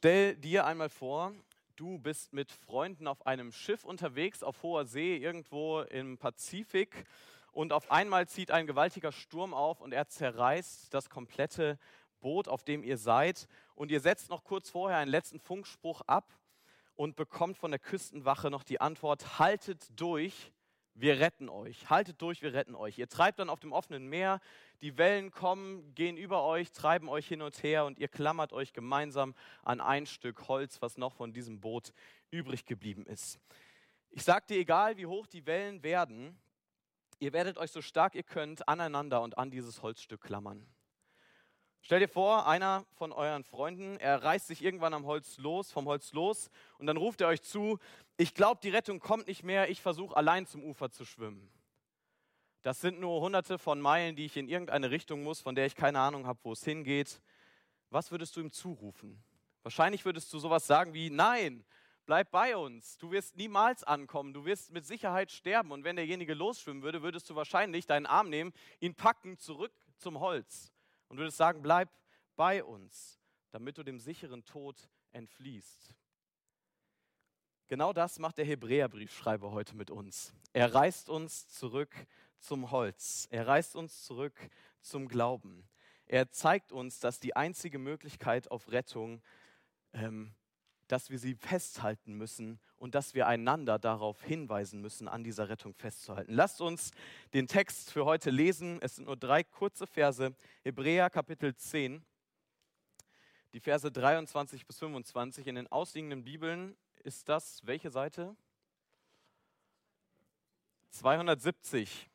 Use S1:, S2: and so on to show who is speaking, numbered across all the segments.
S1: Stell dir einmal vor, du bist mit Freunden auf einem Schiff unterwegs auf hoher See irgendwo im Pazifik und auf einmal zieht ein gewaltiger Sturm auf und er zerreißt das komplette Boot, auf dem ihr seid. Und ihr setzt noch kurz vorher einen letzten Funkspruch ab und bekommt von der Küstenwache noch die Antwort, haltet durch, wir retten euch. Haltet durch, wir retten euch. Ihr treibt dann auf dem offenen Meer, die Wellen kommen, gehen über euch, treiben euch hin und her und ihr klammert euch gemeinsam an ein Stück Holz, was noch von diesem Boot übrig geblieben ist. Ich sagte, egal wie hoch die Wellen werden, ihr werdet euch so stark ihr könnt aneinander und an dieses Holzstück klammern. Stell dir vor, einer von euren Freunden, er reißt sich irgendwann am Holz los, vom Holz los und dann ruft er euch zu, ich glaube, die Rettung kommt nicht mehr, ich versuche allein zum Ufer zu schwimmen. Das sind nur hunderte von Meilen, die ich in irgendeine Richtung muss, von der ich keine Ahnung habe, wo es hingeht. Was würdest du ihm zurufen? Wahrscheinlich würdest du sowas sagen wie, nein, bleib bei uns, du wirst niemals ankommen, du wirst mit Sicherheit sterben und wenn derjenige losschwimmen würde, würdest du wahrscheinlich deinen Arm nehmen, ihn packen, zurück zum Holz und würdest sagen, bleib bei uns, damit du dem sicheren Tod entfliehst. Genau das macht der Hebräerbriefschreiber heute mit uns. Er reißt uns zurück zum Holz. Er reißt uns zurück zum Glauben. Er zeigt uns, dass die einzige Möglichkeit auf Rettung, ähm, dass wir sie festhalten müssen und dass wir einander darauf hinweisen müssen, an dieser Rettung festzuhalten. Lasst uns den Text für heute lesen. Es sind nur drei kurze Verse. Hebräer Kapitel 10, die Verse 23 bis 25. In den ausliegenden Bibeln ist das welche Seite? 270.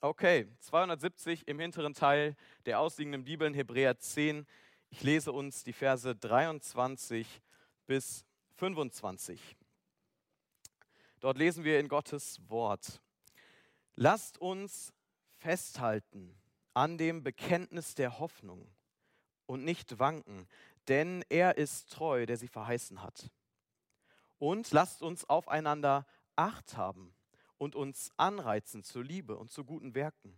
S1: Okay, 270 im hinteren Teil der ausliegenden Bibeln, Hebräer 10. Ich lese uns die Verse 23 bis 25. Dort lesen wir in Gottes Wort. Lasst uns festhalten an dem Bekenntnis der Hoffnung und nicht wanken, denn er ist treu, der sie verheißen hat. Und lasst uns aufeinander Acht haben und uns anreizen zur Liebe und zu guten Werken.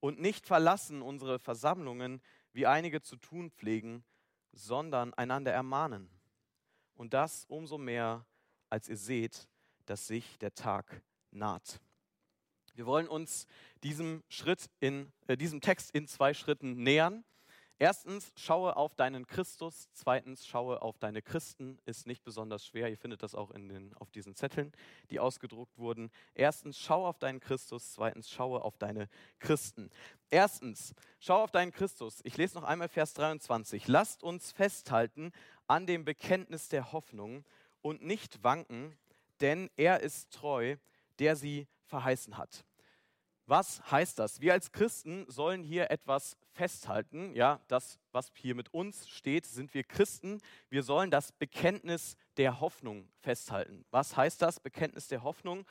S1: Und nicht verlassen unsere Versammlungen, wie einige zu tun pflegen, sondern einander ermahnen. Und das umso mehr, als ihr seht, dass sich der Tag naht. Wir wollen uns diesem Schritt in äh, diesem Text in zwei Schritten nähern. Erstens, schaue auf deinen Christus. Zweitens, schaue auf deine Christen. Ist nicht besonders schwer. Ihr findet das auch in den, auf diesen Zetteln, die ausgedruckt wurden. Erstens, schaue auf deinen Christus. Zweitens, schaue auf deine Christen. Erstens, schaue auf deinen Christus. Ich lese noch einmal Vers 23. Lasst uns festhalten an dem Bekenntnis der Hoffnung und nicht wanken, denn er ist treu, der sie verheißen hat. Was heißt das? Wir als Christen sollen hier etwas festhalten. Ja, das, was hier mit uns steht, sind wir Christen. Wir sollen das Bekenntnis der Hoffnung festhalten. Was heißt das Bekenntnis der Hoffnung?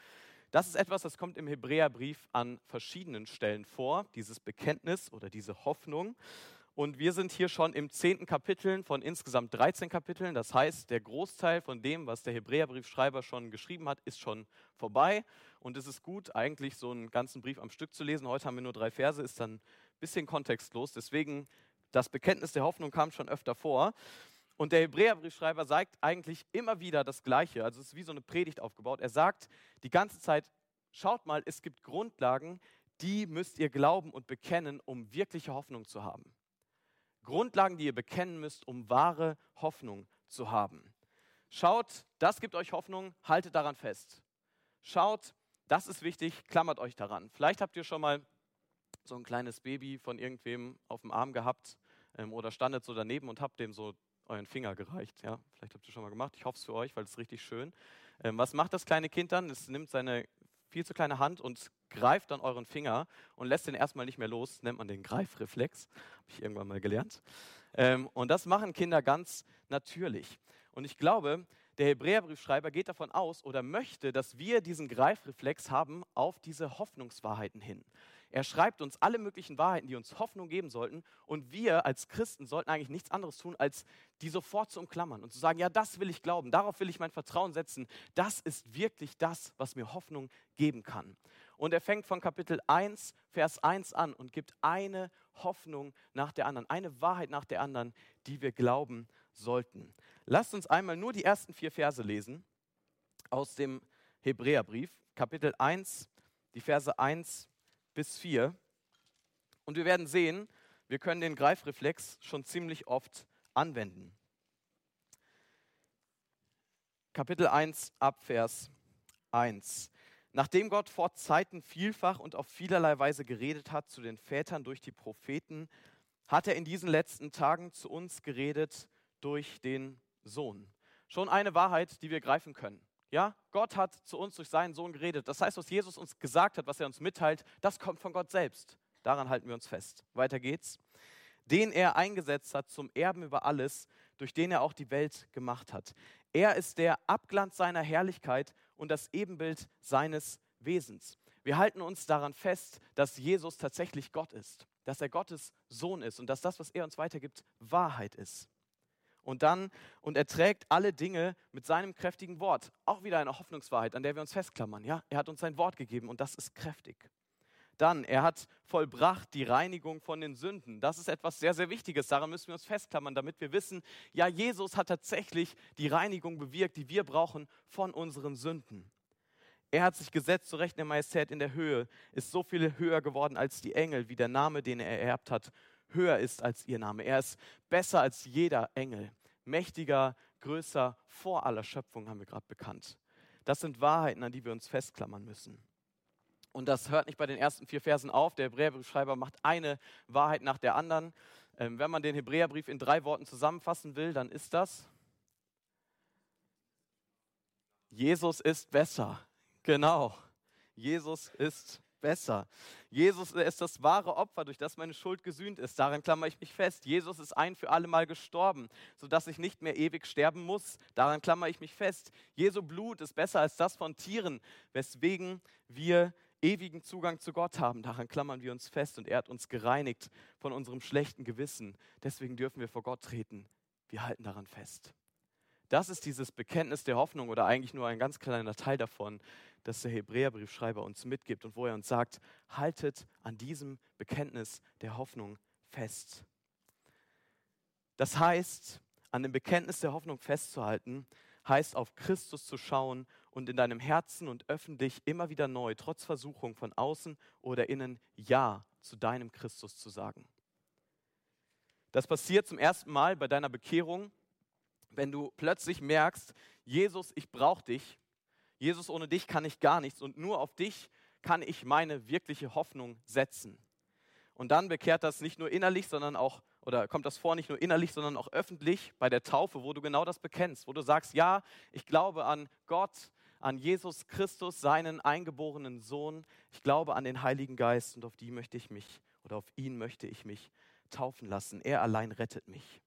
S1: Das ist etwas, das kommt im Hebräerbrief an verschiedenen Stellen vor, dieses Bekenntnis oder diese Hoffnung. Und wir sind hier schon im zehnten Kapitel von insgesamt 13 Kapiteln. Das heißt, der Großteil von dem, was der Hebräerbriefschreiber schon geschrieben hat, ist schon vorbei. Und es ist gut, eigentlich so einen ganzen Brief am Stück zu lesen. Heute haben wir nur drei Verse, ist dann ein bisschen kontextlos. Deswegen, das Bekenntnis der Hoffnung kam schon öfter vor. Und der Hebräerbriefschreiber sagt eigentlich immer wieder das Gleiche. Also es ist wie so eine Predigt aufgebaut. Er sagt die ganze Zeit, schaut mal, es gibt Grundlagen, die müsst ihr glauben und bekennen, um wirkliche Hoffnung zu haben. Grundlagen, die ihr bekennen müsst, um wahre Hoffnung zu haben. Schaut, das gibt euch Hoffnung, haltet daran fest. Schaut, das ist wichtig, klammert euch daran. Vielleicht habt ihr schon mal so ein kleines Baby von irgendwem auf dem Arm gehabt ähm, oder standet so daneben und habt dem so euren Finger gereicht. Ja, vielleicht habt ihr schon mal gemacht. Ich hoffe es für euch, weil es richtig schön. Ähm, was macht das kleine Kind dann? Es nimmt seine viel zu kleine Hand und greift dann euren Finger und lässt den erstmal nicht mehr los. Nennt man den Greifreflex. Habe ich irgendwann mal gelernt. Ähm, und das machen Kinder ganz natürlich. Und ich glaube, der Hebräerbriefschreiber geht davon aus oder möchte, dass wir diesen Greifreflex haben auf diese Hoffnungswahrheiten hin. Er schreibt uns alle möglichen Wahrheiten, die uns Hoffnung geben sollten. Und wir als Christen sollten eigentlich nichts anderes tun, als die sofort zu umklammern und zu sagen, ja, das will ich glauben, darauf will ich mein Vertrauen setzen. Das ist wirklich das, was mir Hoffnung geben kann. Und er fängt von Kapitel 1, Vers 1 an und gibt eine Hoffnung nach der anderen, eine Wahrheit nach der anderen, die wir glauben sollten. Lasst uns einmal nur die ersten vier Verse lesen aus dem Hebräerbrief, Kapitel 1, die Verse 1 bis 4. Und wir werden sehen, wir können den Greifreflex schon ziemlich oft anwenden. Kapitel 1 ab Vers 1. Nachdem Gott vor Zeiten vielfach und auf vielerlei Weise geredet hat zu den Vätern durch die Propheten, hat er in diesen letzten Tagen zu uns geredet durch den Sohn. Schon eine Wahrheit, die wir greifen können. Ja, Gott hat zu uns durch seinen Sohn geredet. Das heißt, was Jesus uns gesagt hat, was er uns mitteilt, das kommt von Gott selbst. Daran halten wir uns fest. Weiter geht's. Den er eingesetzt hat zum Erben über alles, durch den er auch die Welt gemacht hat. Er ist der Abglanz seiner Herrlichkeit und das Ebenbild seines Wesens. Wir halten uns daran fest, dass Jesus tatsächlich Gott ist, dass er Gottes Sohn ist und dass das, was er uns weitergibt, Wahrheit ist. Und dann, und er trägt alle Dinge mit seinem kräftigen Wort. Auch wieder eine Hoffnungswahrheit, an der wir uns festklammern. Ja, er hat uns sein Wort gegeben und das ist kräftig. Dann, er hat vollbracht die Reinigung von den Sünden. Das ist etwas sehr, sehr Wichtiges. Daran müssen wir uns festklammern, damit wir wissen, ja, Jesus hat tatsächlich die Reinigung bewirkt, die wir brauchen von unseren Sünden. Er hat sich gesetzt zu Recht der Majestät in der Höhe, ist so viel höher geworden als die Engel, wie der Name, den er ererbt hat, höher ist als ihr Name. Er ist besser als jeder Engel, mächtiger, größer, vor aller Schöpfung haben wir gerade bekannt. Das sind Wahrheiten, an die wir uns festklammern müssen. Und das hört nicht bei den ersten vier Versen auf. Der Hebräerbriefschreiber macht eine Wahrheit nach der anderen. Ähm, wenn man den Hebräerbrief in drei Worten zusammenfassen will, dann ist das, Jesus ist besser. Genau. Jesus ist besser. Jesus ist das wahre Opfer, durch das meine Schuld gesühnt ist. Daran klammer ich mich fest. Jesus ist ein für alle Mal gestorben, sodass ich nicht mehr ewig sterben muss. Daran klammer ich mich fest. Jesu Blut ist besser als das von Tieren, weswegen wir ewigen Zugang zu Gott haben. Daran klammern wir uns fest und er hat uns gereinigt von unserem schlechten Gewissen. Deswegen dürfen wir vor Gott treten. Wir halten daran fest. Das ist dieses Bekenntnis der Hoffnung oder eigentlich nur ein ganz kleiner Teil davon, das der Hebräerbriefschreiber uns mitgibt und wo er uns sagt, haltet an diesem Bekenntnis der Hoffnung fest. Das heißt, an dem Bekenntnis der Hoffnung festzuhalten, heißt auf Christus zu schauen und in deinem Herzen und öffentlich immer wieder neu, trotz Versuchung von außen oder innen, Ja zu deinem Christus zu sagen. Das passiert zum ersten Mal bei deiner Bekehrung, wenn du plötzlich merkst, Jesus, ich brauche dich. Jesus, ohne dich kann ich gar nichts und nur auf dich kann ich meine wirkliche Hoffnung setzen. Und dann bekehrt das nicht nur innerlich, sondern auch oder kommt das vor, nicht nur innerlich, sondern auch öffentlich bei der Taufe, wo du genau das bekennst, wo du sagst, ja, ich glaube an Gott, an Jesus Christus, seinen eingeborenen Sohn, ich glaube an den Heiligen Geist und auf die möchte ich mich oder auf ihn möchte ich mich taufen lassen. Er allein rettet mich.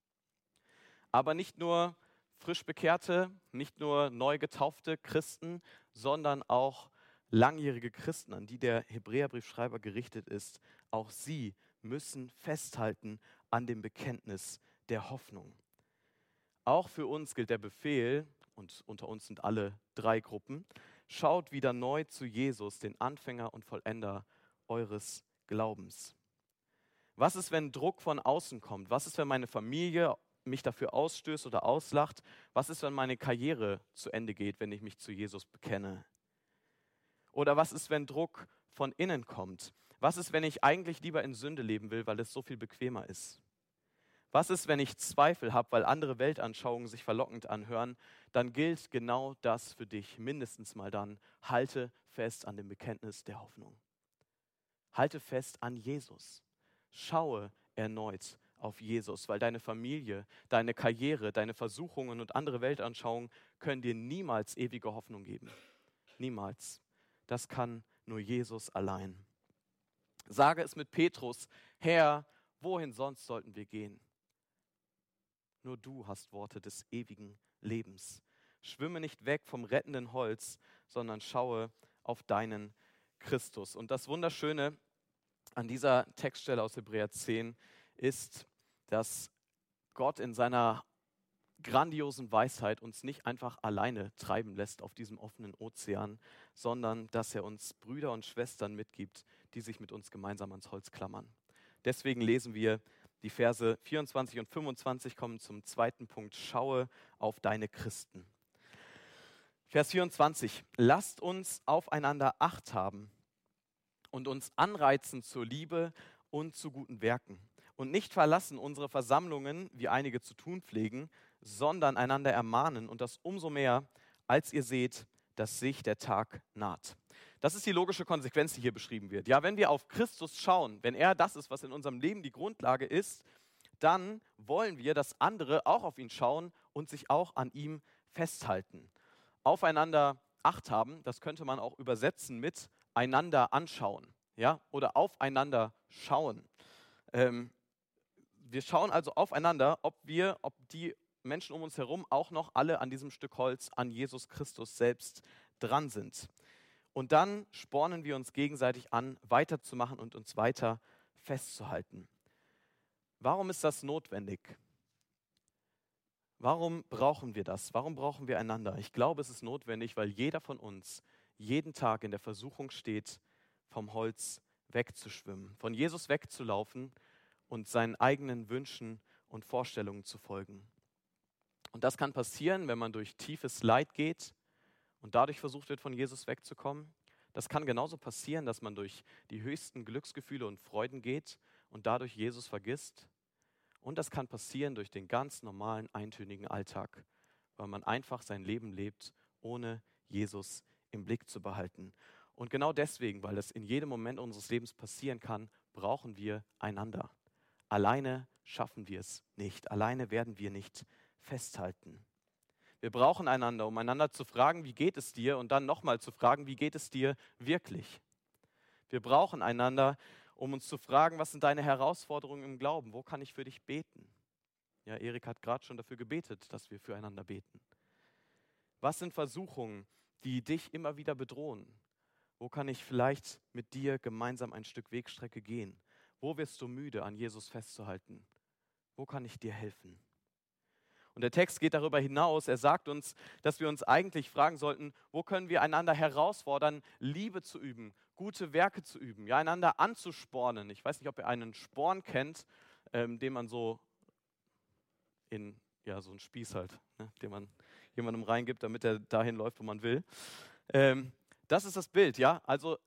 S1: Aber nicht nur frisch bekehrte, nicht nur neu getaufte Christen, sondern auch langjährige Christen, an die der Hebräerbriefschreiber gerichtet ist, auch sie müssen festhalten an dem Bekenntnis der Hoffnung. Auch für uns gilt der Befehl, und unter uns sind alle drei Gruppen, schaut wieder neu zu Jesus, den Anfänger und Vollender eures Glaubens. Was ist, wenn Druck von außen kommt? Was ist, wenn meine Familie mich dafür ausstößt oder auslacht? Was ist, wenn meine Karriere zu Ende geht, wenn ich mich zu Jesus bekenne? Oder was ist, wenn Druck von innen kommt? Was ist, wenn ich eigentlich lieber in Sünde leben will, weil es so viel bequemer ist? Was ist, wenn ich Zweifel habe, weil andere Weltanschauungen sich verlockend anhören? Dann gilt genau das für dich, mindestens mal dann. Halte fest an dem Bekenntnis der Hoffnung. Halte fest an Jesus. Schaue erneut auf Jesus, weil deine Familie, deine Karriere, deine Versuchungen und andere Weltanschauungen können dir niemals ewige Hoffnung geben. Niemals. Das kann nur Jesus allein. Sage es mit Petrus, Herr, wohin sonst sollten wir gehen? Nur du hast Worte des ewigen Lebens. Schwimme nicht weg vom rettenden Holz, sondern schaue auf deinen Christus. Und das Wunderschöne an dieser Textstelle aus Hebräer 10 ist, dass Gott in seiner grandiosen Weisheit uns nicht einfach alleine treiben lässt auf diesem offenen Ozean, sondern dass er uns Brüder und Schwestern mitgibt, die sich mit uns gemeinsam ans Holz klammern. Deswegen lesen wir Die Verse 24 und 25 kommen zum zweiten Punkt. Schaue auf deine Christen. Vers 24. Lasst uns aufeinander Acht haben und uns anreizen zur Liebe und zu guten Werken. Und nicht verlassen unsere Versammlungen, wie einige zu tun pflegen, sondern einander ermahnen und das umso mehr, als ihr seht, dass sich der Tag naht. Das ist die logische Konsequenz, die hier beschrieben wird. Ja, wenn wir auf Christus schauen, wenn er das ist, was in unserem Leben die Grundlage ist, dann wollen wir, dass andere auch auf ihn schauen und sich auch an ihm festhalten. Aufeinander Acht haben, das könnte man auch übersetzen mit einander anschauen, ja, oder aufeinander schauen. Ähm, wir schauen also aufeinander, ob wir, ob die Menschen um uns herum auch noch alle an diesem Stück Holz, an Jesus Christus selbst dran sind. Und dann spornen wir uns gegenseitig an, weiterzumachen und uns weiter festzuhalten. Warum ist das notwendig? Warum brauchen wir das? Warum brauchen wir einander? Ich glaube, es ist notwendig, weil jeder von uns jeden Tag in der Versuchung steht, vom Holz wegzuschwimmen, von Jesus wegzulaufen und seinen eigenen Wünschen und Vorstellungen zu folgen. Und das kann passieren, wenn man durch tiefes Leid geht und dadurch versucht wird, von Jesus wegzukommen. Das kann genauso passieren, dass man durch die höchsten Glücksgefühle und Freuden geht und dadurch Jesus vergisst. Und das kann passieren durch den ganz normalen, eintönigen Alltag, weil man einfach sein Leben lebt, ohne Jesus im Blick zu behalten. Und genau deswegen, weil das in jedem Moment unseres Lebens passieren kann, brauchen wir einander. Alleine schaffen wir es nicht. Alleine werden wir nicht festhalten. Wir brauchen einander, um einander zu fragen, wie geht es dir? Und dann nochmal zu fragen, wie geht es dir wirklich? Wir brauchen einander, um uns zu fragen, was sind deine Herausforderungen im Glauben? Wo kann ich für dich beten? Ja, Erik hat gerade schon dafür gebetet, dass wir füreinander beten. Was sind Versuchungen, die dich immer wieder bedrohen? Wo kann ich vielleicht mit dir gemeinsam ein Stück Wegstrecke gehen? Wo wirst du müde, an Jesus festzuhalten? Wo kann ich dir helfen? Und der Text geht darüber hinaus. Er sagt uns, dass wir uns eigentlich fragen sollten, wo können wir einander herausfordern, Liebe zu üben, gute Werke zu üben, ja, einander anzuspornen. Ich weiß nicht, ob ihr einen Sporn kennt, ähm, den man so in, ja, so einen Spieß halt, ne, den man jemandem reingibt, damit er dahin läuft, wo man will. Ähm, das ist das Bild, ja. Also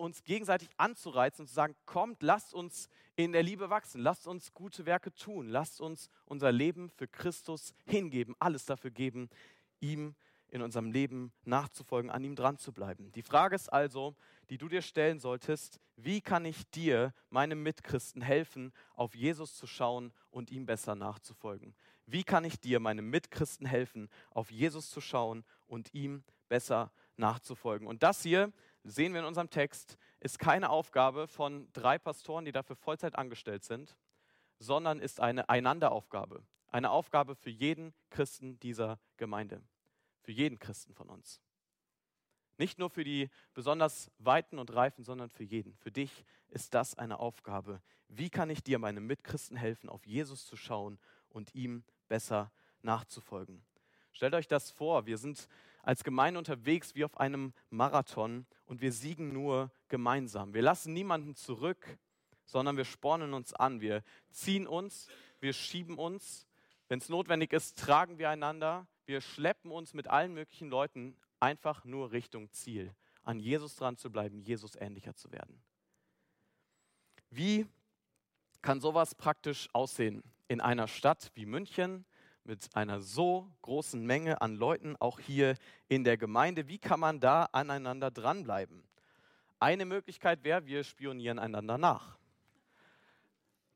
S1: uns gegenseitig anzureizen und zu sagen, kommt, lasst uns in der Liebe wachsen, lasst uns gute Werke tun, lasst uns unser Leben für Christus hingeben, alles dafür geben, ihm in unserem Leben nachzufolgen, an ihm dran zu bleiben. Die Frage ist also, die du dir stellen solltest, wie kann ich dir, meinem Mitchristen, helfen, auf Jesus zu schauen und ihm besser nachzufolgen? Wie kann ich dir, meinem Mitchristen, helfen, auf Jesus zu schauen und ihm besser nachzufolgen? Und das hier sehen wir in unserem Text, ist keine Aufgabe von drei Pastoren, die dafür Vollzeit angestellt sind, sondern ist eine Einanderaufgabe. Eine Aufgabe für jeden Christen dieser Gemeinde. Für jeden Christen von uns. Nicht nur für die besonders Weiten und Reifen, sondern für jeden. Für dich ist das eine Aufgabe. Wie kann ich dir, meinem Mitchristen, helfen, auf Jesus zu schauen und ihm besser nachzufolgen? Stellt euch das vor, wir sind als Gemeinde unterwegs wie auf einem Marathon und wir siegen nur gemeinsam. Wir lassen niemanden zurück, sondern wir spornen uns an. Wir ziehen uns, wir schieben uns. Wenn es notwendig ist, tragen wir einander. Wir schleppen uns mit allen möglichen Leuten einfach nur Richtung Ziel, an Jesus dran zu bleiben, Jesus ähnlicher zu werden. Wie kann sowas praktisch aussehen in einer Stadt wie München, mit einer so großen Menge an Leuten, auch hier in der Gemeinde. Wie kann man da aneinander dranbleiben? Eine Möglichkeit wäre, wir spionieren einander nach.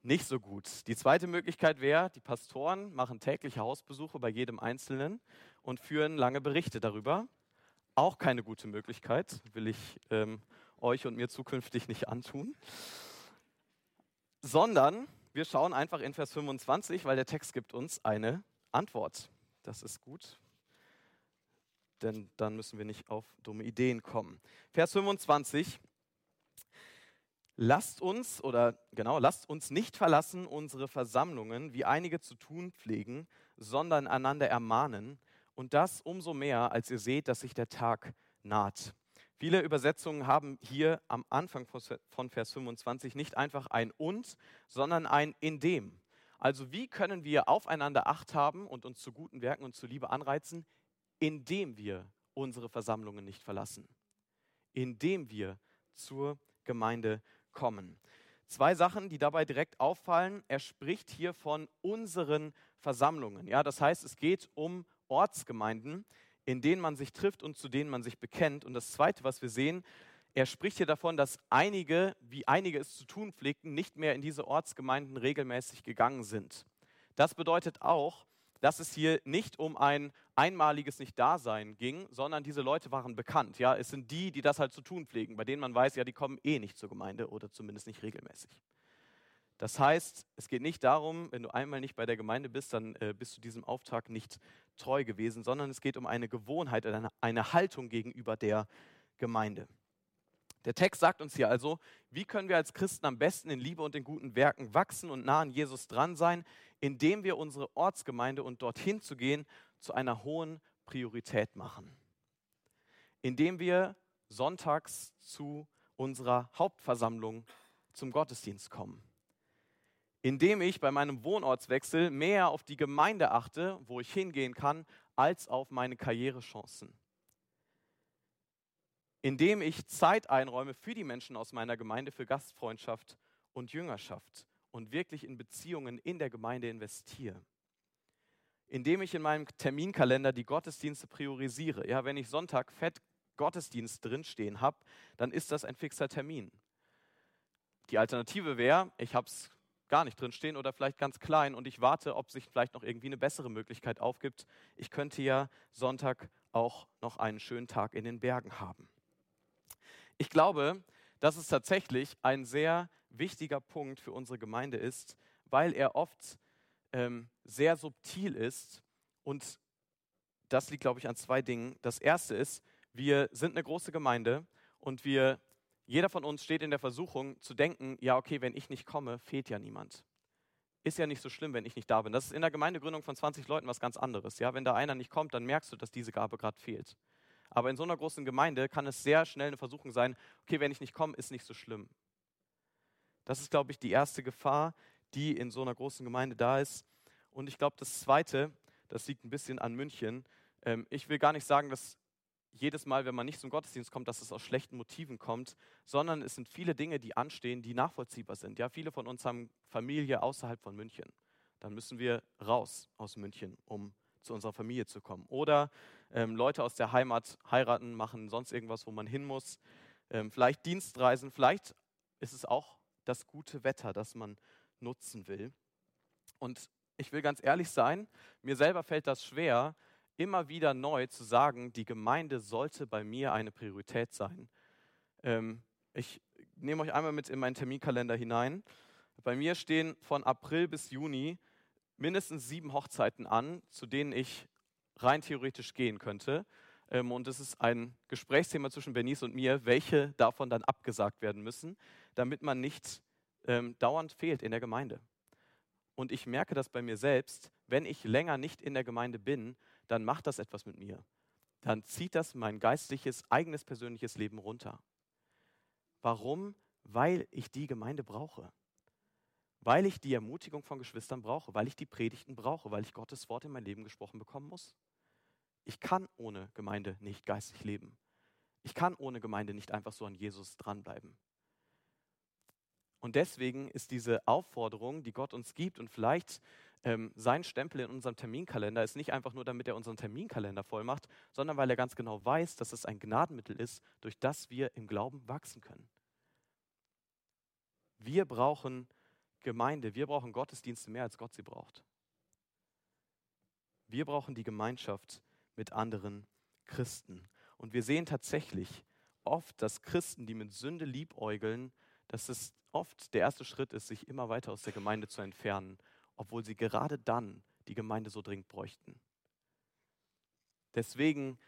S1: Nicht so gut. Die zweite Möglichkeit wäre, die Pastoren machen tägliche Hausbesuche bei jedem Einzelnen und führen lange Berichte darüber. Auch keine gute Möglichkeit, will ich ähm, euch und mir zukünftig nicht antun. Sondern wir schauen einfach in Vers 25, weil der Text gibt uns eine Antwort. Das ist gut, denn dann müssen wir nicht auf dumme Ideen kommen. Vers 25. Lasst uns oder genau, lasst uns nicht verlassen unsere Versammlungen, wie einige zu tun pflegen, sondern einander ermahnen und das umso mehr, als ihr seht, dass sich der Tag naht. Viele Übersetzungen haben hier am Anfang von Vers 25 nicht einfach ein und, sondern ein in dem. Also wie können wir aufeinander Acht haben und uns zu guten Werken und zu Liebe anreizen, indem wir unsere Versammlungen nicht verlassen, indem wir zur Gemeinde kommen. Zwei Sachen, die dabei direkt auffallen. Er spricht hier von unseren Versammlungen. Ja, das heißt, es geht um Ortsgemeinden, in denen man sich trifft und zu denen man sich bekennt. Und das Zweite, was wir sehen, er spricht hier davon, dass einige, wie einige es zu tun pflegten, nicht mehr in diese Ortsgemeinden regelmäßig gegangen sind. Das bedeutet auch, dass es hier nicht um ein einmaliges Nicht-Dasein ging, sondern diese Leute waren bekannt. Ja, es sind die, die das halt zu tun pflegen, bei denen man weiß, ja, die kommen eh nicht zur Gemeinde oder zumindest nicht regelmäßig. Das heißt, es geht nicht darum, wenn du einmal nicht bei der Gemeinde bist, dann äh, bist du diesem Auftrag nicht treu gewesen, sondern es geht um eine Gewohnheit, eine, eine Haltung gegenüber der Gemeinde. Der Text sagt uns hier also, wie können wir als Christen am besten in Liebe und in guten Werken wachsen und nah an Jesus dran sein, indem wir unsere Ortsgemeinde und dorthin zu gehen zu einer hohen Priorität machen. Indem wir sonntags zu unserer Hauptversammlung zum Gottesdienst kommen. Indem ich bei meinem Wohnortswechsel mehr auf die Gemeinde achte, wo ich hingehen kann, als auf meine Karrierechancen indem ich Zeit einräume für die Menschen aus meiner Gemeinde für Gastfreundschaft und Jüngerschaft und wirklich in Beziehungen in der Gemeinde investiere. Indem ich in meinem Terminkalender die Gottesdienste priorisiere. Ja, wenn ich Sonntag fett Gottesdienst drinstehen habe, dann ist das ein fixer Termin. Die Alternative wäre, ich habe es gar nicht drinstehen oder vielleicht ganz klein und ich warte, ob sich vielleicht noch irgendwie eine bessere Möglichkeit aufgibt. Ich könnte ja Sonntag auch noch einen schönen Tag in den Bergen haben. Ich glaube, dass es tatsächlich ein sehr wichtiger Punkt für unsere Gemeinde ist, weil er oft ähm, sehr subtil ist. Und das liegt, glaube ich, an zwei Dingen. Das erste ist, wir sind eine große Gemeinde und wir, jeder von uns steht in der Versuchung zu denken, ja, okay, wenn ich nicht komme, fehlt ja niemand. Ist ja nicht so schlimm, wenn ich nicht da bin. Das ist in der Gemeindegründung von 20 Leuten was ganz anderes. Ja, wenn da einer nicht kommt, dann merkst du, dass diese Gabe gerade fehlt. Aber in so einer großen Gemeinde kann es sehr schnell eine Versuchung sein, okay, wenn ich nicht komme, ist nicht so schlimm. Das ist, glaube ich, die erste Gefahr, die in so einer großen Gemeinde da ist. Und ich glaube, das Zweite, das liegt ein bisschen an München. Ähm, ich will gar nicht sagen, dass jedes Mal, wenn man nicht zum Gottesdienst kommt, dass es aus schlechten Motiven kommt, sondern es sind viele Dinge, die anstehen, die nachvollziehbar sind. Ja, viele von uns haben Familie außerhalb von München. Dann müssen wir raus aus München, um zu unserer Familie zu kommen. Oder ähm, Leute aus der Heimat heiraten, machen sonst irgendwas, wo man hin muss. Ähm, vielleicht Dienstreisen, vielleicht ist es auch das gute Wetter, das man nutzen will. Und ich will ganz ehrlich sein, mir selber fällt das schwer, immer wieder neu zu sagen, die Gemeinde sollte bei mir eine Priorität sein. Ähm, ich nehme euch einmal mit in meinen Terminkalender hinein. Bei mir stehen von April bis Juni mindestens sieben Hochzeiten an, zu denen ich rein theoretisch gehen könnte. Ähm, und es ist ein Gesprächsthema zwischen Bernice und mir, welche davon dann abgesagt werden müssen, damit man nicht ähm, dauernd fehlt in der Gemeinde. Und ich merke das bei mir selbst, wenn ich länger nicht in der Gemeinde bin, dann macht das etwas mit mir. Dann zieht das mein geistliches, eigenes, persönliches Leben runter. Warum? Weil ich die Gemeinde brauche weil ich die Ermutigung von Geschwistern brauche, weil ich die Predigten brauche, weil ich Gottes Wort in mein Leben gesprochen bekommen muss. Ich kann ohne Gemeinde nicht geistig leben. Ich kann ohne Gemeinde nicht einfach so an Jesus dranbleiben. Und deswegen ist diese Aufforderung, die Gott uns gibt und vielleicht ähm, sein Stempel in unserem Terminkalender ist nicht einfach nur, damit er unseren Terminkalender voll macht, sondern weil er ganz genau weiß, dass es ein Gnadenmittel ist, durch das wir im Glauben wachsen können. Wir brauchen Gemeinde, wir brauchen Gottesdienste mehr, als Gott sie braucht. Wir brauchen die Gemeinschaft mit anderen Christen. Und wir sehen tatsächlich oft, dass Christen, die mit Sünde liebäugeln, dass es oft der erste Schritt ist, sich immer weiter aus der Gemeinde zu entfernen, obwohl sie gerade dann die Gemeinde so dringend bräuchten. Deswegen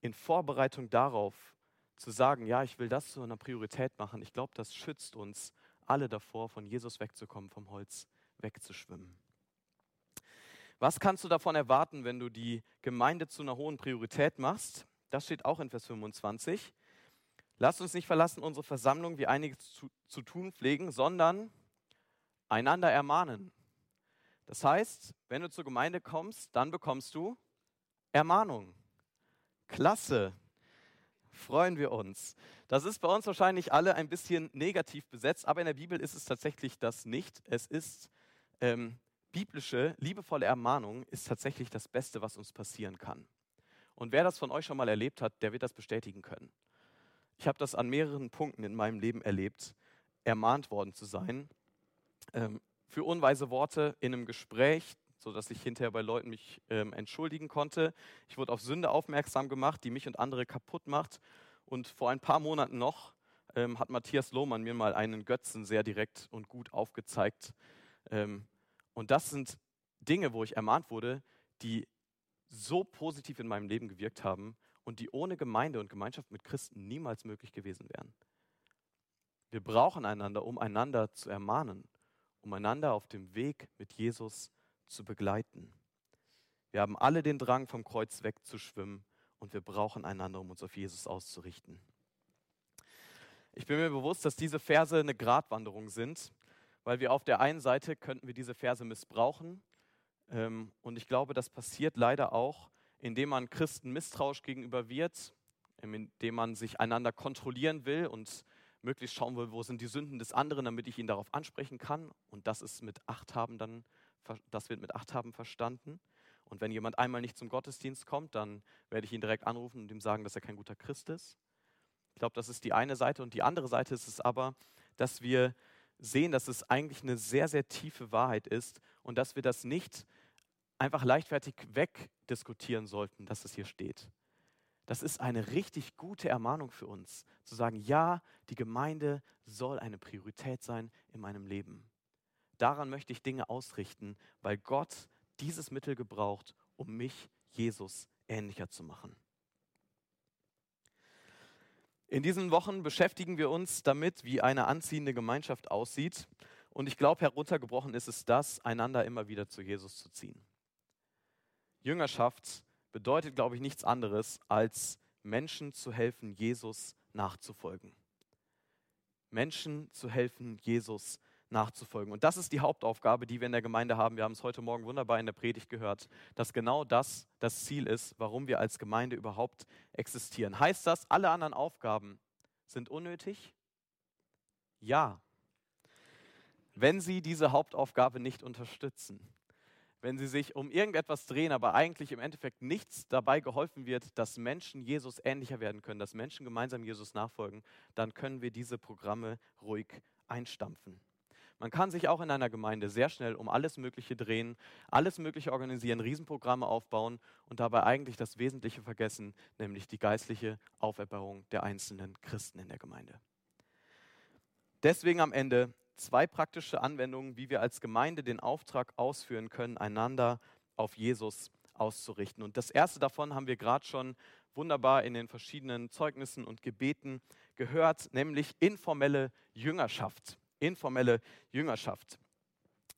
S1: in Vorbereitung darauf zu sagen, ja, ich will das zu einer Priorität machen, ich glaube, das schützt uns alle davor, von Jesus wegzukommen, vom Holz wegzuschwimmen. Was kannst du davon erwarten, wenn du die Gemeinde zu einer hohen Priorität machst? Das steht auch in Vers 25. Lasst uns nicht verlassen unsere Versammlung, wie einige zu, zu tun pflegen, sondern einander ermahnen. Das heißt, wenn du zur Gemeinde kommst, dann bekommst du Ermahnung. Klasse. Freuen wir uns. Das ist bei uns wahrscheinlich alle ein bisschen negativ besetzt, aber in der Bibel ist es tatsächlich das nicht. Es ist ähm, biblische, liebevolle Ermahnung ist tatsächlich das Beste, was uns passieren kann. Und wer das von euch schon mal erlebt hat, der wird das bestätigen können. Ich habe das an mehreren Punkten in meinem Leben erlebt, ermahnt worden zu sein ähm, für unweise Worte in einem Gespräch, sodass ich hinterher bei Leuten mich ähm, entschuldigen konnte. Ich wurde auf Sünde aufmerksam gemacht, die mich und andere kaputt macht. Und vor ein paar Monaten noch ähm, hat Matthias Lohmann mir mal einen Götzen sehr direkt und gut aufgezeigt. Ähm, und das sind Dinge, wo ich ermahnt wurde, die so positiv in meinem Leben gewirkt haben und die ohne Gemeinde und Gemeinschaft mit Christen niemals möglich gewesen wären. Wir brauchen einander, um einander zu ermahnen, um einander auf dem Weg mit Jesus zu begleiten. Wir haben alle den Drang, vom Kreuz wegzuschwimmen und wir brauchen einander, um uns auf Jesus auszurichten. Ich bin mir bewusst, dass diese Verse eine Gratwanderung sind, weil wir auf der einen Seite könnten wir diese Verse missbrauchen ähm, und ich glaube, das passiert leider auch, indem man Christen misstrauisch gegenüber wird, indem man sich einander kontrollieren will und möglichst schauen will, wo sind die Sünden des anderen, damit ich ihn darauf ansprechen kann. Und das ist mit Acht haben dann, das wird mit Acht haben verstanden. Und wenn jemand einmal nicht zum Gottesdienst kommt, dann werde ich ihn direkt anrufen und ihm sagen, dass er kein guter Christ ist. Ich glaube, das ist die eine Seite. Und die andere Seite ist es aber, dass wir sehen, dass es eigentlich eine sehr, sehr tiefe Wahrheit ist und dass wir das nicht einfach leichtfertig wegdiskutieren sollten, dass es hier steht. Das ist eine richtig gute Ermahnung für uns, zu sagen, ja, die Gemeinde soll eine Priorität sein in meinem Leben. Daran möchte ich Dinge ausrichten, weil Gott dieses Mittel gebraucht, um mich, Jesus, ähnlicher zu machen. In diesen Wochen beschäftigen wir uns damit, wie eine anziehende Gemeinschaft aussieht. Und ich glaube, heruntergebrochen ist es das, einander immer wieder zu Jesus zu ziehen. Jüngerschaft bedeutet, glaube ich, nichts anderes, als Menschen zu helfen, Jesus nachzufolgen. Menschen zu helfen, Jesus nachzufolgen. Und das ist die Hauptaufgabe, die wir in der Gemeinde haben. Wir haben es heute Morgen wunderbar in der Predigt gehört, dass genau das das Ziel ist, warum wir als Gemeinde überhaupt existieren. Heißt das, alle anderen Aufgaben sind unnötig? Ja. Wenn sie diese Hauptaufgabe nicht unterstützen wenn sie sich um irgendetwas drehen, aber eigentlich im Endeffekt nichts dabei geholfen wird, dass Menschen Jesus ähnlicher werden können, dass Menschen gemeinsam Jesus nachfolgen, dann können wir diese Programme ruhig einstampfen. Man kann sich auch in einer Gemeinde sehr schnell um alles Mögliche drehen, alles Mögliche organisieren, Riesenprogramme aufbauen und dabei eigentlich das Wesentliche vergessen, nämlich die geistliche Auferbauung der einzelnen Christen in der Gemeinde. Deswegen am Ende zwei praktische Anwendungen, wie wir als Gemeinde den Auftrag ausführen können, einander auf Jesus auszurichten. Und das erste davon haben wir gerade schon wunderbar in den verschiedenen Zeugnissen und Gebeten gehört, nämlich informelle Jüngerschaft. Informelle Jüngerschaft.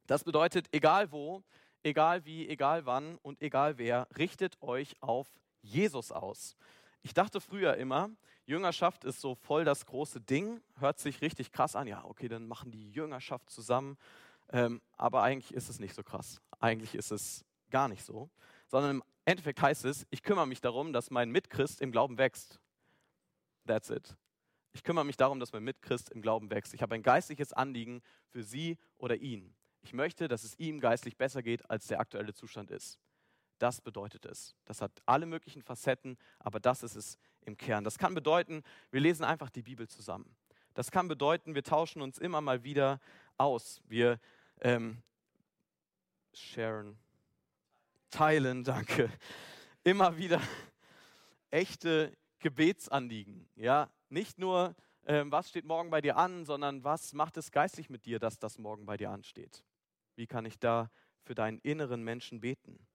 S1: Das bedeutet, egal wo, egal wie, egal wann und egal wer, richtet euch auf Jesus aus. Ich dachte früher immer, Jüngerschaft ist so voll das große Ding, hört sich richtig krass an. Ja, okay, dann machen die Jüngerschaft zusammen. Ähm, aber eigentlich ist es nicht so krass. Eigentlich ist es gar nicht so. Sondern im Endeffekt heißt es, ich kümmere mich darum, dass mein Mitchrist im Glauben wächst. That's it. Ich kümmere mich darum, dass mein Mitchrist im Glauben wächst. Ich habe ein geistliches Anliegen für sie oder ihn. Ich möchte, dass es ihm geistlich besser geht, als der aktuelle Zustand ist. Das bedeutet es. Das hat alle möglichen Facetten, aber das ist es im Kern. Das kann bedeuten, wir lesen einfach die Bibel zusammen. Das kann bedeuten, wir tauschen uns immer mal wieder aus. Wir ähm, sharen, teilen, danke, immer wieder echte Gebetsanliegen. Ja, nicht nur, ähm, was steht morgen bei dir an, sondern was macht es geistlich mit dir, dass das morgen bei dir ansteht? Wie kann ich da für deinen inneren Menschen beten?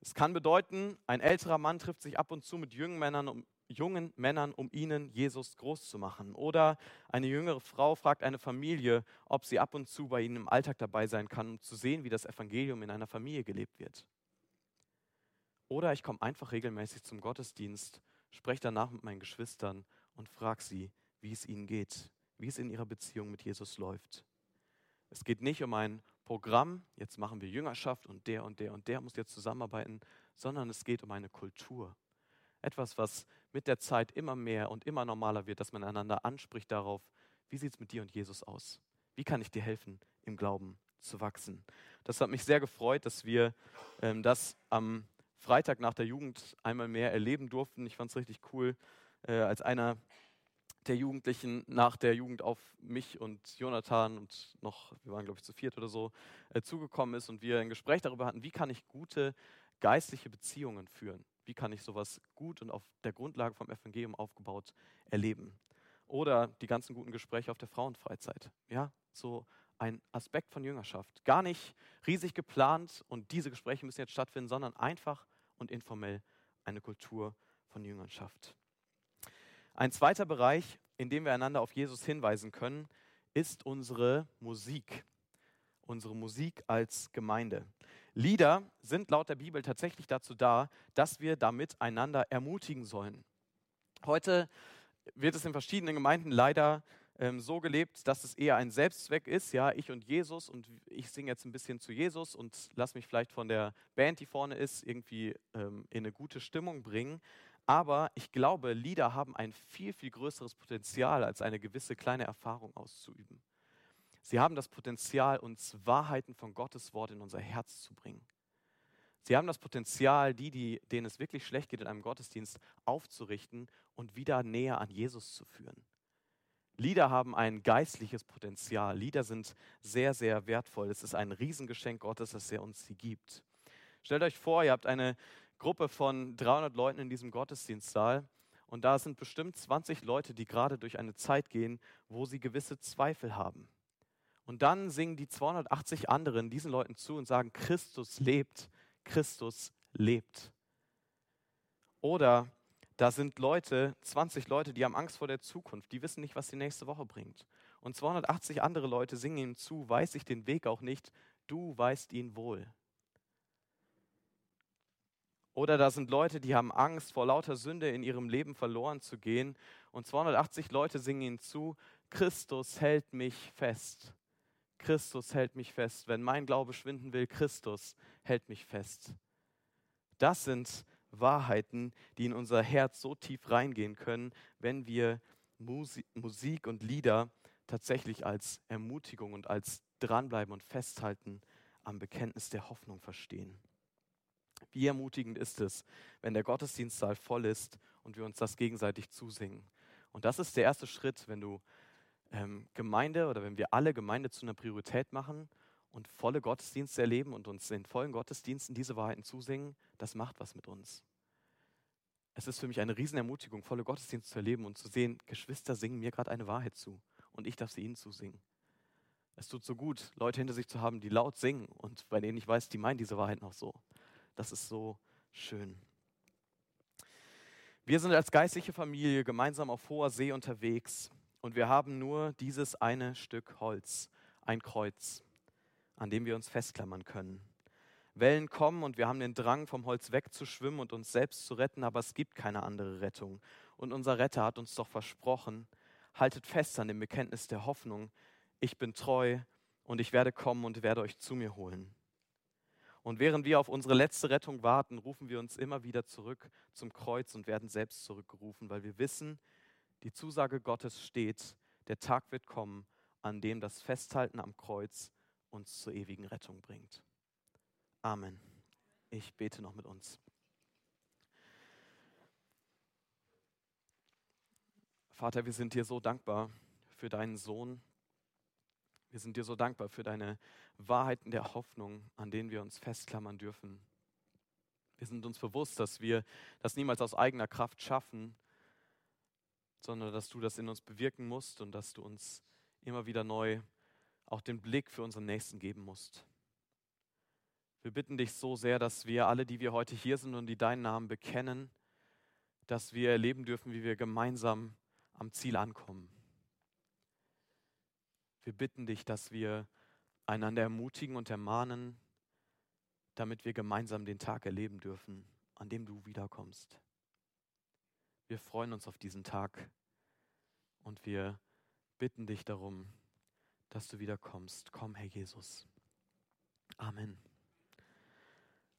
S1: Es kann bedeuten, ein älterer Mann trifft sich ab und zu mit jungen Männern, um, jungen Männern, um ihnen Jesus groß zu machen. Oder eine jüngere Frau fragt eine Familie, ob sie ab und zu bei ihnen im Alltag dabei sein kann, um zu sehen, wie das Evangelium in einer Familie gelebt wird. Oder ich komme einfach regelmäßig zum Gottesdienst, spreche danach mit meinen Geschwistern und frag sie, wie es ihnen geht, wie es in ihrer Beziehung mit Jesus läuft. Es geht nicht um ein Programm, jetzt machen wir Jüngerschaft und der und der und der muss jetzt zusammenarbeiten, sondern es geht um eine Kultur. Etwas, was mit der Zeit immer mehr und immer normaler wird, dass man einander anspricht darauf, wie sieht es mit dir und Jesus aus? Wie kann ich dir helfen, im Glauben zu wachsen? Das hat mich sehr gefreut, dass wir ähm, das am Freitag nach der Jugend einmal mehr erleben durften. Ich fand es richtig cool, äh, als einer der Jugendlichen nach der Jugend auf mich und Jonathan und noch, wir waren glaube ich zu viert oder so, äh, zugekommen ist und wir ein Gespräch darüber hatten, wie kann ich gute geistliche Beziehungen führen? Wie kann ich sowas gut und auf der Grundlage vom Evangelium aufgebaut erleben? Oder die ganzen guten Gespräche auf der Frauenfreizeit. Ja, so ein Aspekt von Jüngerschaft. Gar nicht riesig geplant und diese Gespräche müssen jetzt stattfinden, sondern einfach und informell eine Kultur von Jüngerschaft. Ein zweiter Bereich, in dem wir einander auf Jesus hinweisen können, ist unsere Musik. Unsere Musik als Gemeinde. Lieder sind laut der Bibel tatsächlich dazu da, dass wir damit einander ermutigen sollen. Heute wird es in verschiedenen Gemeinden leider ähm, so gelebt, dass es eher ein Selbstzweck ist. Ja, ich und Jesus und ich singe jetzt ein bisschen zu Jesus und lass mich vielleicht von der Band, die vorne ist, irgendwie ähm, in eine gute Stimmung bringen. Aber ich glaube, Lieder haben ein viel, viel größeres Potenzial, als eine gewisse kleine Erfahrung auszuüben. Sie haben das Potenzial, uns Wahrheiten von Gottes Wort in unser Herz zu bringen. Sie haben das Potenzial, die, die, denen es wirklich schlecht geht in einem Gottesdienst, aufzurichten und wieder näher an Jesus zu führen. Lieder haben ein geistliches Potenzial. Lieder sind sehr, sehr wertvoll. Es ist ein Riesengeschenk Gottes, dass er uns sie gibt. Stellt euch vor, ihr habt eine Gruppe von 300 Leuten in diesem Gottesdienstsaal und da sind bestimmt 20 Leute, die gerade durch eine Zeit gehen, wo sie gewisse Zweifel haben. Und dann singen die 280 anderen diesen Leuten zu und sagen, Christus lebt, Christus lebt. Oder da sind Leute, 20 Leute, die haben Angst vor der Zukunft, die wissen nicht, was die nächste Woche bringt. Und 280 andere Leute singen ihm zu, weiß ich den Weg auch nicht, du weißt ihn wohl. Oder da sind Leute, die haben Angst, vor lauter Sünde in ihrem Leben verloren zu gehen. Und 280 Leute singen ihnen zu, Christus hält mich fest. Christus hält mich fest. Wenn mein Glaube schwinden will, Christus hält mich fest. Das sind Wahrheiten, die in unser Herz so tief reingehen können, wenn wir Musik und Lieder tatsächlich als Ermutigung und als dranbleiben und festhalten am Bekenntnis der Hoffnung verstehen. Wie ermutigend ist es, wenn der Gottesdienstsaal voll ist und wir uns das gegenseitig zusingen. Und das ist der erste Schritt, wenn du ähm, Gemeinde oder wenn wir alle Gemeinde zu einer Priorität machen und volle Gottesdienste erleben und uns in vollen Gottesdiensten diese Wahrheiten zusingen, das macht was mit uns. Es ist für mich eine Riesenermutigung, volle Gottesdienste zu erleben und zu sehen, Geschwister singen mir gerade eine Wahrheit zu und ich darf sie ihnen zusingen. Es tut so gut, Leute hinter sich zu haben, die laut singen und bei denen ich weiß, die meinen diese Wahrheit noch so. Das ist so schön. Wir sind als geistliche Familie gemeinsam auf hoher See unterwegs und wir haben nur dieses eine Stück Holz, ein Kreuz, an dem wir uns festklammern können. Wellen kommen und wir haben den Drang, vom Holz wegzuschwimmen und uns selbst zu retten, aber es gibt keine andere Rettung. Und unser Retter hat uns doch versprochen, haltet fest an dem Bekenntnis der Hoffnung, ich bin treu und ich werde kommen und werde euch zu mir holen. Und während wir auf unsere letzte Rettung warten, rufen wir uns immer wieder zurück zum Kreuz und werden selbst zurückgerufen, weil wir wissen, die Zusage Gottes steht, der Tag wird kommen, an dem das Festhalten am Kreuz uns zur ewigen Rettung bringt. Amen. Ich bete noch mit uns. Vater, wir sind dir so dankbar für deinen Sohn, wir sind dir so dankbar für deine Wahrheiten der Hoffnung, an denen wir uns festklammern dürfen. Wir sind uns bewusst, dass wir das niemals aus eigener Kraft schaffen, sondern dass du das in uns bewirken musst und dass du uns immer wieder neu auch den Blick für unseren Nächsten geben musst. Wir bitten dich so sehr, dass wir alle, die wir heute hier sind und die deinen Namen bekennen, dass wir erleben dürfen, wie wir gemeinsam am Ziel ankommen. Wir bitten dich, dass wir einander ermutigen und ermahnen, damit wir gemeinsam den Tag erleben dürfen, an dem du wiederkommst. Wir freuen uns auf diesen Tag Und wir bitten dich darum, dass du wieder kommst. Komm, Herr Jesus. Amen.